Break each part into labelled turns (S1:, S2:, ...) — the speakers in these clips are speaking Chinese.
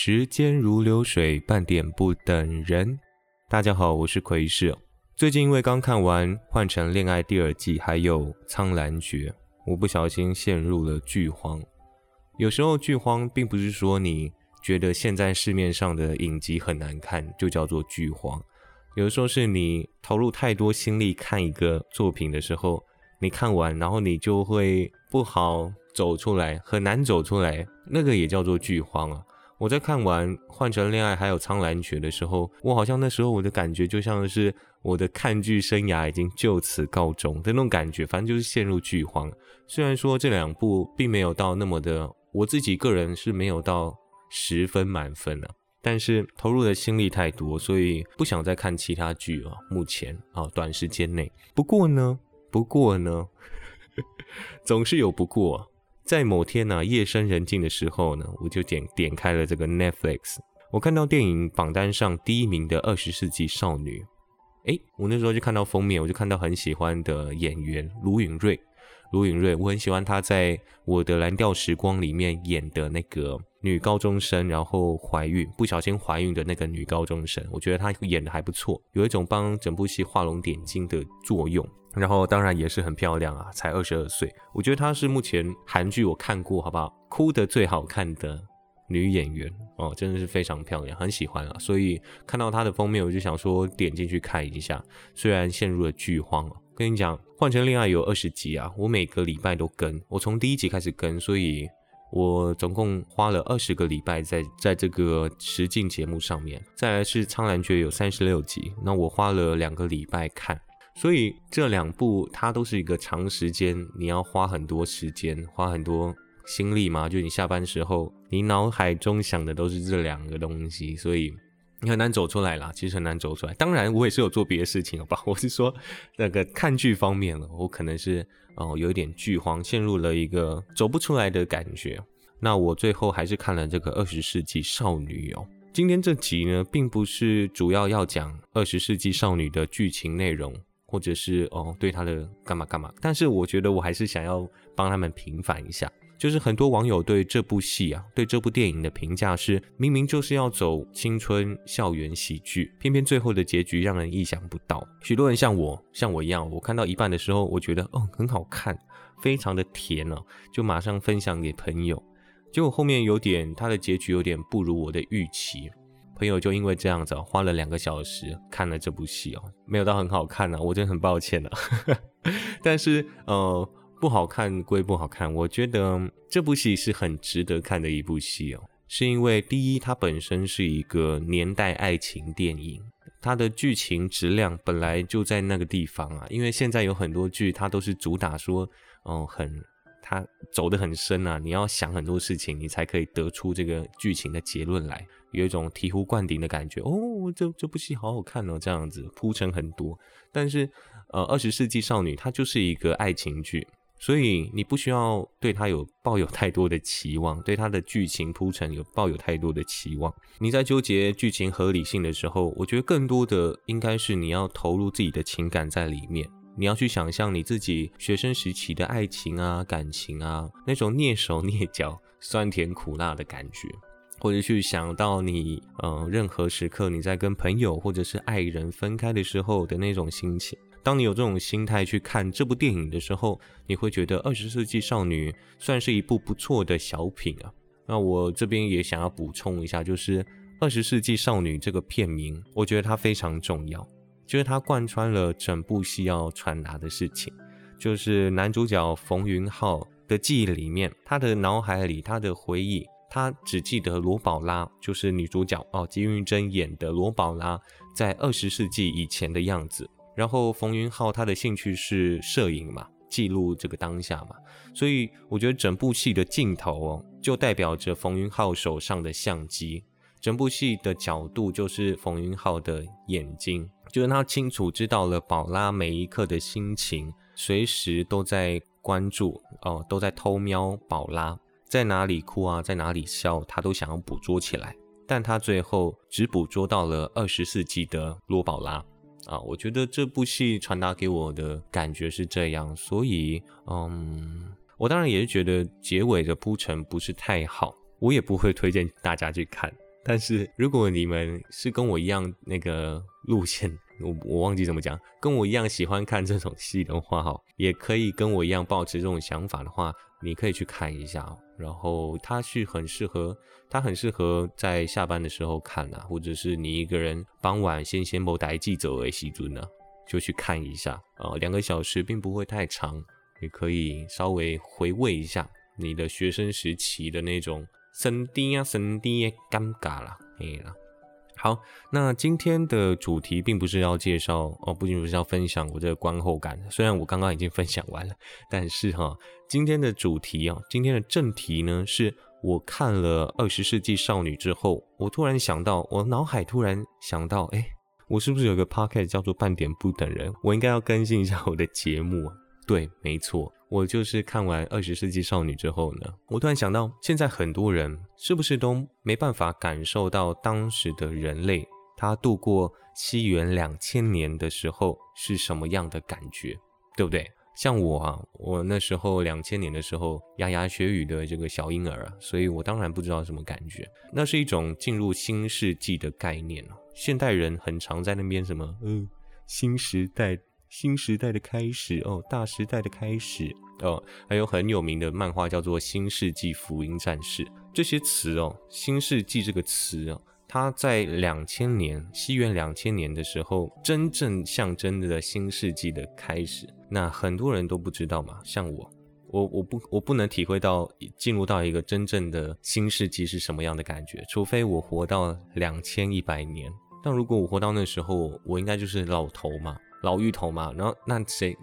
S1: 时间如流水，半点不等人。大家好，我是奎士。最近因为刚看完《换成恋爱》第二季，还有《苍兰诀》，我不小心陷入了剧荒。有时候剧荒并不是说你觉得现在市面上的影集很难看就叫做剧荒，有的时候是你投入太多心力看一个作品的时候，你看完然后你就会不好走出来，很难走出来，那个也叫做剧荒啊。我在看完《换成恋爱》还有《苍兰诀》的时候，我好像那时候我的感觉就像是我的看剧生涯已经就此告终的那种感觉，反正就是陷入剧荒。虽然说这两部并没有到那么的，我自己个人是没有到十分满分啊，但是投入的心力太多，所以不想再看其他剧啊。目前啊，短时间内。不过呢，不过呢，总是有不过。在某天呢，夜深人静的时候呢，我就点点开了这个 Netflix，我看到电影榜单上第一名的《二十世纪少女》，诶，我那时候就看到封面，我就看到很喜欢的演员卢允瑞，卢允瑞，我很喜欢她在我的蓝调时光里面演的那个女高中生，然后怀孕不小心怀孕的那个女高中生，我觉得她演的还不错，有一种帮整部戏画龙点睛的作用。然后当然也是很漂亮啊，才二十二岁。我觉得她是目前韩剧我看过，好不好？哭的最好看的女演员哦，真的是非常漂亮，很喜欢啊。所以看到她的封面，我就想说点进去看一下。虽然陷入了剧荒，跟你讲，换成恋爱有二十集啊，我每个礼拜都跟，我从第一集开始跟，所以我总共花了二十个礼拜在在这个实境节目上面。再来是苍兰诀有三十六集，那我花了两个礼拜看。所以这两部它都是一个长时间，你要花很多时间，花很多心力嘛。就你下班时候，你脑海中想的都是这两个东西，所以你很难走出来啦。其实很难走出来。当然，我也是有做别的事情，好吧？我是说那个看剧方面了，我可能是哦有一点剧荒，陷入了一个走不出来的感觉。那我最后还是看了这个《二十世纪少女》哦。今天这集呢，并不是主要要讲《二十世纪少女》的剧情内容。或者是哦，对他的干嘛干嘛，但是我觉得我还是想要帮他们平反一下，就是很多网友对这部戏啊，对这部电影的评价是，明明就是要走青春校园喜剧，偏偏最后的结局让人意想不到。许多人像我，像我一样，我看到一半的时候，我觉得哦很好看，非常的甜哦，就马上分享给朋友，结果后面有点，它的结局有点不如我的预期。朋友就因为这样子花了两个小时看了这部戏哦，没有到很好看呢，我真的很抱歉了。但是呃，不好看归不好看，我觉得这部戏是很值得看的一部戏哦，是因为第一，它本身是一个年代爱情电影，它的剧情质量本来就在那个地方啊。因为现在有很多剧，它都是主打说，哦，很它走得很深啊，你要想很多事情，你才可以得出这个剧情的结论来。有一种醍醐灌顶的感觉哦，这这部戏好好看哦，这样子铺陈很多。但是，呃，二十世纪少女它就是一个爱情剧，所以你不需要对它有抱有太多的期望，对它的剧情铺陈有抱有太多的期望。你在纠结剧情合理性的时候，我觉得更多的应该是你要投入自己的情感在里面，你要去想象你自己学生时期的爱情啊、感情啊，那种蹑手蹑脚、酸甜苦辣的感觉。或者去想到你，嗯，任何时刻你在跟朋友或者是爱人分开的时候的那种心情。当你有这种心态去看这部电影的时候，你会觉得《二十世纪少女》算是一部不错的小品啊。那我这边也想要补充一下，就是《二十世纪少女》这个片名，我觉得它非常重要，就是它贯穿了整部戏要传达的事情，就是男主角冯云浩的记忆里面，他的脑海里，他的回忆。他只记得罗宝拉就是女主角哦，金玉珍演的罗宝拉在二十世纪以前的样子。然后冯云浩他的兴趣是摄影嘛，记录这个当下嘛，所以我觉得整部戏的镜头哦，就代表着冯云浩手上的相机，整部戏的角度就是冯云浩的眼睛，就是他清楚知道了宝拉每一刻的心情，随时都在关注哦，都在偷瞄宝拉。在哪里哭啊，在哪里笑，他都想要捕捉起来，但他最后只捕捉到了二十世纪的罗宝拉啊！我觉得这部戏传达给我的感觉是这样，所以，嗯，我当然也是觉得结尾的铺陈不是太好，我也不会推荐大家去看。但是如果你们是跟我一样那个路线，我我忘记怎么讲，跟我一样喜欢看这种戏的话，哈，也可以跟我一样保持这种想法的话，你可以去看一下。然后它是很适合，它很适合在下班的时候看啊，或者是你一个人傍晚先先某台记走为西尊呢，就去看一下啊，两个小时并不会太长，也可以稍微回味一下你的学生时期的那种神低啊生低尴尬啦，哎啦。好，那今天的主题并不是要介绍哦，不仅不是要分享我这个观后感，虽然我刚刚已经分享完了，但是哈，今天的主题啊，今天的正题呢，是我看了《二十世纪少女》之后，我突然想到，我脑海突然想到，哎，我是不是有个 podcast 叫做《半点不等人》，我应该要更新一下我的节目啊？对，没错。我就是看完《二十世纪少女》之后呢，我突然想到，现在很多人是不是都没办法感受到当时的人类，他度过西元两千年的时候是什么样的感觉，对不对？像我啊，我那时候两千年的时候牙牙学语的这个小婴儿啊，所以我当然不知道什么感觉。那是一种进入新世纪的概念。现代人很常在那边什么，嗯，新时代。新时代的开始哦，大时代的开始哦，还有很有名的漫画叫做《新世纪福音战士》。这些词哦，“新世纪”这个词哦，它在两千年，西元两千年的时候，真正象征着新世纪的开始。那很多人都不知道嘛，像我，我我不我不能体会到进入到一个真正的新世纪是什么样的感觉，除非我活到两千一百年。但如果我活到那时候，我应该就是老头嘛。老芋头嘛，然后那谁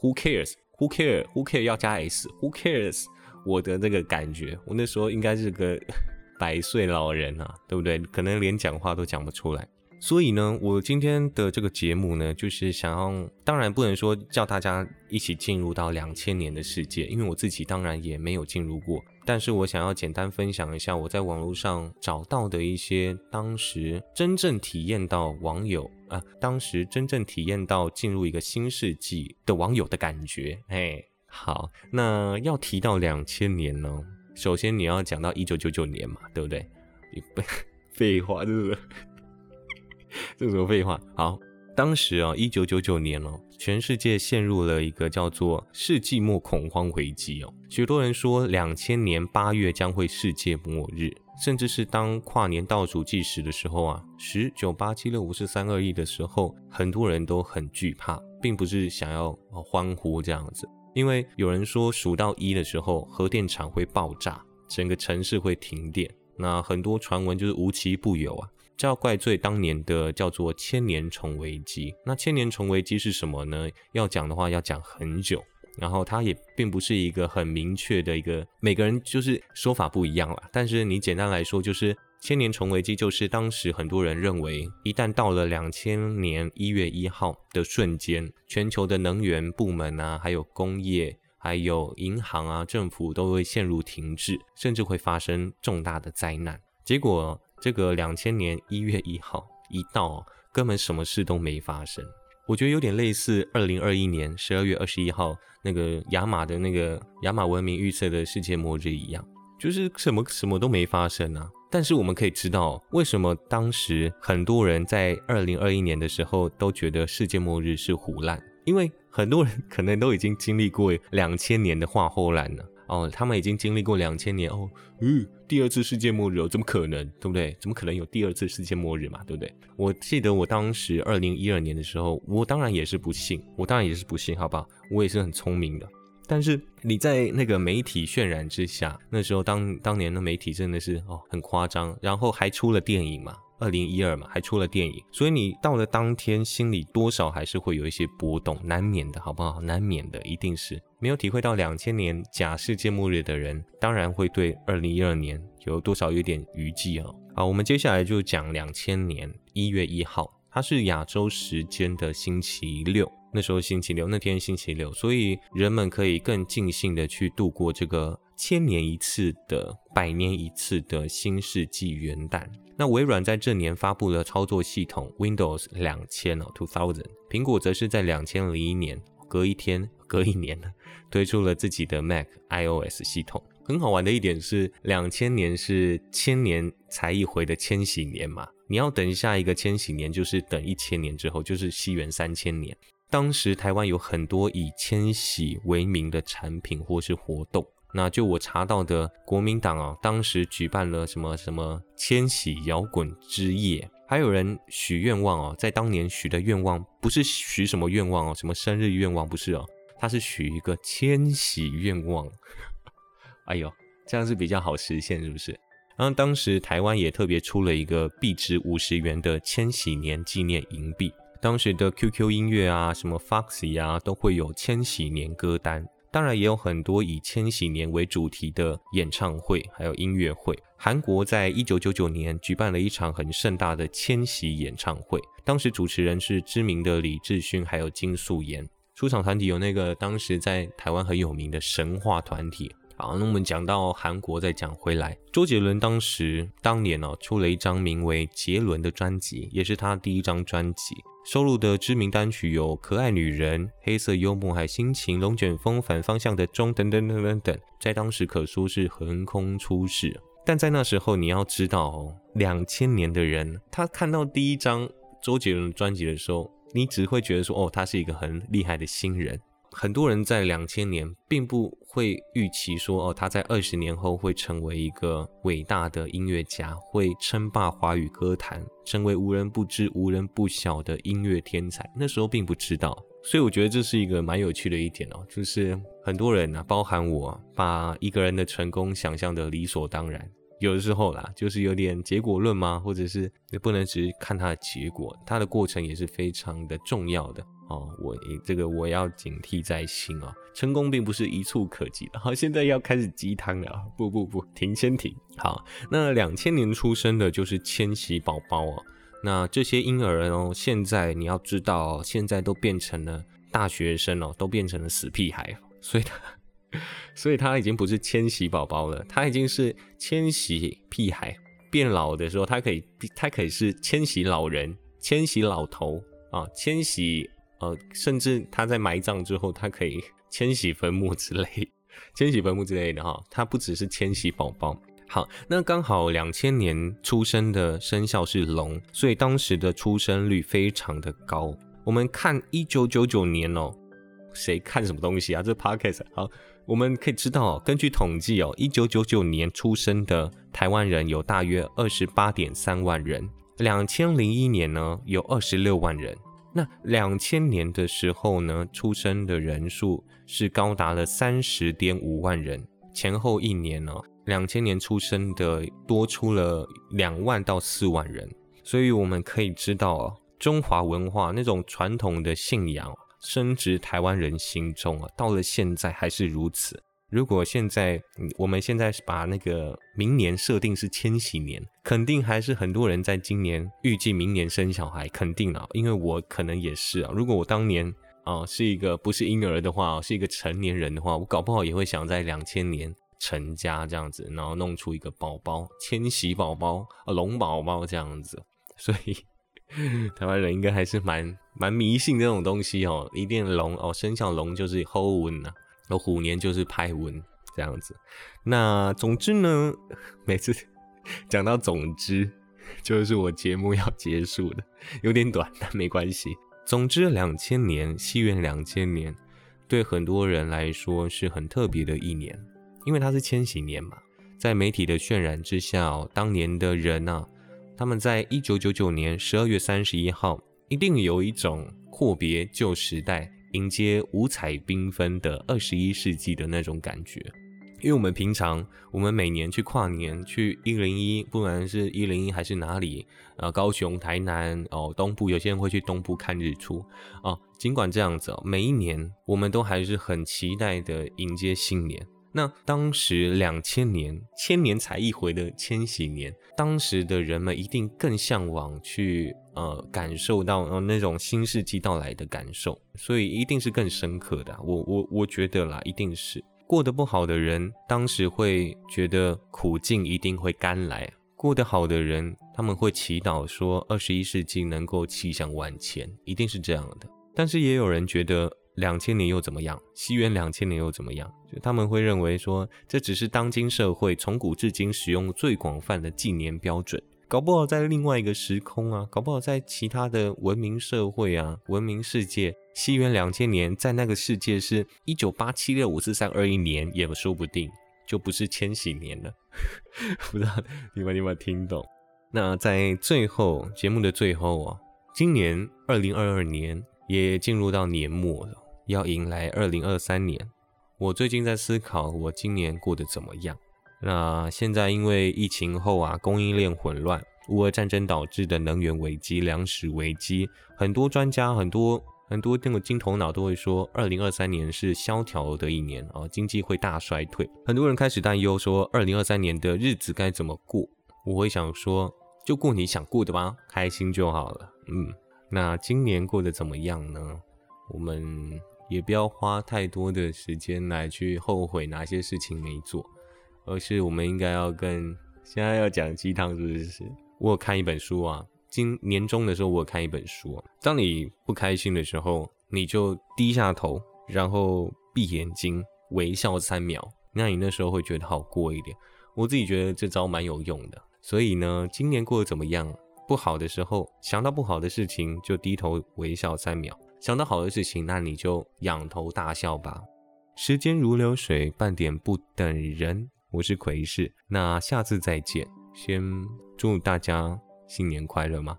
S1: ？Who cares？Who care？Who care？要加 S？Who cares？我的那个感觉，我那时候应该是个 百岁老人啊，对不对？可能连讲话都讲不出来。所以呢，我今天的这个节目呢，就是想要，当然不能说叫大家一起进入到两千年的世界，因为我自己当然也没有进入过。但是我想要简单分享一下我在网络上找到的一些当时真正体验到网友啊，当时真正体验到进入一个新世纪的网友的感觉。哎，好，那要提到两千年呢，首先你要讲到一九九九年嘛，对不对？不 废话，这是？这什么废话？好，当时啊，一九九九年哦，全世界陷入了一个叫做世纪末恐慌危机哦。许多人说，两千年八月将会世界末日，甚至是当跨年倒数计时的时候啊，十九八七六五四三二一的时候，很多人都很惧怕，并不是想要欢呼这样子，因为有人说数到一的时候，核电厂会爆炸，整个城市会停电。那很多传闻就是无奇不有啊。就要怪罪当年的叫做千年虫危机。那千年虫危机是什么呢？要讲的话要讲很久，然后它也并不是一个很明确的一个，每个人就是说法不一样啦。但是你简单来说，就是千年虫危机就是当时很多人认为，一旦到了两千年一月一号的瞬间，全球的能源部门啊，还有工业、还有银行啊、政府都会陷入停滞，甚至会发生重大的灾难。结果。这个两千年一月一号一到，根本什么事都没发生。我觉得有点类似二零二一年十二月二十一号那个亚马的那个亚马文明预测的世界末日一样，就是什么什么都没发生啊。但是我们可以知道，为什么当时很多人在二零二一年的时候都觉得世界末日是胡乱，因为很多人可能都已经经历过两千年的画后烂了。哦，他们已经经历过两千年哦，嗯，第二次世界末日哦，怎么可能，对不对？怎么可能有第二次世界末日嘛，对不对？我记得我当时二零一二年的时候，我当然也是不信，我当然也是不信，好不好？我也是很聪明的，但是你在那个媒体渲染之下，那时候当当年的媒体真的是哦很夸张，然后还出了电影嘛。二零一二嘛，还出了电影，所以你到了当天，心里多少还是会有一些波动，难免的，好不好？难免的，一定是没有体会到两千年假世界末日的人，当然会对二零一二年有多少有点余悸哦。好，我们接下来就讲两千年一月一号，它是亚洲时间的星期六，那时候星期六，那天星期六，所以人们可以更尽兴的去度过这个千年一次的、百年一次的新世纪元旦。那微软在这年发布了操作系统 Windows 两千哦，Two Thousand。苹果则是在两千零一年，隔一天，隔一年呢，推出了自己的 Mac iOS 系统。很好玩的一点是，两千年是千年才一回的千禧年嘛，你要等下一个千禧年，就是等一千年之后，就是西元三千年。当时台湾有很多以千禧为名的产品或是活动。那就我查到的，国民党啊，当时举办了什么什么千禧摇滚之夜，还有人许愿望哦，在当年许的愿望不是许什么愿望哦，什么生日愿望不是哦，他是许一个千禧愿望。哎呦，这样是比较好实现，是不是？然后当时台湾也特别出了一个币值五十元的千禧年纪念银币。当时的 QQ 音乐啊，什么 Foxy 啊，都会有千禧年歌单。当然也有很多以千禧年为主题的演唱会，还有音乐会。韩国在一九九九年举办了一场很盛大的千禧演唱会，当时主持人是知名的李志勋，还有金素妍。出场团体有那个当时在台湾很有名的神话团体。好，那我们讲到韩国，再讲回来，周杰伦当时当年哦出了一张名为《杰伦》的专辑，也是他第一张专辑，收录的知名单曲有《可爱女人》《黑色幽默》《海心情》《龙卷风》《反方向的钟》等等等等等，在当时可说是横空出世。但在那时候，你要知道哦，两千年的人，他看到第一张周杰伦专辑的时候，你只会觉得说，哦，他是一个很厉害的新人。很多人在两千年并不会预期说，哦，他在二十年后会成为一个伟大的音乐家，会称霸华语歌坛，成为无人不知、无人不晓的音乐天才。那时候并不知道，所以我觉得这是一个蛮有趣的一点哦，就是很多人啊，包含我，把一个人的成功想象的理所当然。有的时候啦，就是有点结果论吗？或者是也不能只是看他的结果，他的过程也是非常的重要的。哦，我这个我要警惕在心哦！成功并不是一触可及的。好，现在要开始鸡汤了，不不不，停先停。好，那两千年出生的就是千禧宝宝哦。那这些婴儿哦，现在你要知道，现在都变成了大学生哦，都变成了死屁孩，所以他，所以他已经不是千禧宝宝了，他已经是千禧屁孩。变老的时候，他可以，他可以是千禧老人、千禧老头啊，千禧。呃，甚至他在埋葬之后，他可以 迁徙坟墓之类，迁徙坟墓之类的哈。他不只是迁徙宝宝。好，那刚好两千年出生的生肖是龙，所以当时的出生率非常的高。我们看一九九九年哦，谁看什么东西啊？这 podcast 好，我们可以知道哦，根据统计哦，一九九九年出生的台湾人有大约二十八点三万人，两千零一年呢有二十六万人。那两千年的时候呢，出生的人数是高达了三十点五万人，前后一年呢，两千年出生的多出了两万到四万人，所以我们可以知道啊，中华文化那种传统的信仰深植台湾人心中啊，到了现在还是如此。如果现在，我们现在把那个明年设定是千禧年，肯定还是很多人在今年预计明年生小孩，肯定啊，因为我可能也是啊。如果我当年啊是一个不是婴儿的话，是一个成年人的话，我搞不好也会想在两千年成家这样子，然后弄出一个宝宝，千禧宝宝，龙宝宝这样子。所以 台湾人应该还是蛮蛮迷信这种东西哦，一定龙哦，生肖龙就是后文呐。有虎年就是拍文这样子，那总之呢，每次讲到总之，就是我节目要结束了，有点短，但没关系。总之，两千年，西元两千年，对很多人来说是很特别的一年，因为它是千禧年嘛。在媒体的渲染之下，当年的人啊，他们在一九九九年十二月三十一号，一定有一种阔别旧时代。迎接五彩缤纷的二十一世纪的那种感觉，因为我们平常我们每年去跨年去一零一，不管是一零一还是哪里，呃，高雄、台南哦，东部有些人会去东部看日出哦。尽管这样子，每一年我们都还是很期待的迎接新年。那当时两千年，千年才一回的千禧年，当时的人们一定更向往去呃感受到呃那种新世纪到来的感受，所以一定是更深刻的。我我我觉得啦，一定是过得不好的人，当时会觉得苦尽一定会甘来；过得好的人，他们会祈祷说二十一世纪能够气象万千，一定是这样的。但是也有人觉得。两千年又怎么样？西元两千年又怎么样？就他们会认为说，这只是当今社会从古至今使用最广泛的纪年标准。搞不好在另外一个时空啊，搞不好在其他的文明社会啊，文明世界，西元两千年在那个世界是一九八七六五四三二一年也说不定，就不是千禧年了。不知道你们有没有听懂？那在最后节目的最后啊，今年二零二二年也进入到年末了，要迎来二零二三年。我最近在思考，我今年过得怎么样？那现在因为疫情后啊，供应链混乱，乌俄战争导致的能源危机、粮食危机，很多专家、很多很多那个金头脑都会说，二零二三年是萧条的一年啊，经济会大衰退。很多人开始担忧说，二零二三年的日子该怎么过？我会想说，就过你想过的吧，开心就好了。嗯，那今年过得怎么样呢？我们也不要花太多的时间来去后悔哪些事情没做。而是我们应该要跟现在要讲鸡汤，是不是？我有看一本书啊，今年终的时候我有看一本书。当你不开心的时候，你就低下头，然后闭眼睛，微笑三秒，那你那时候会觉得好过一点。我自己觉得这招蛮有用的。所以呢，今年过得怎么样？不好的时候，想到不好的事情就低头微笑三秒；想到好的事情，那你就仰头大笑吧。时间如流水，半点不等人。我是奎士，那下次再见。先祝大家新年快乐吗？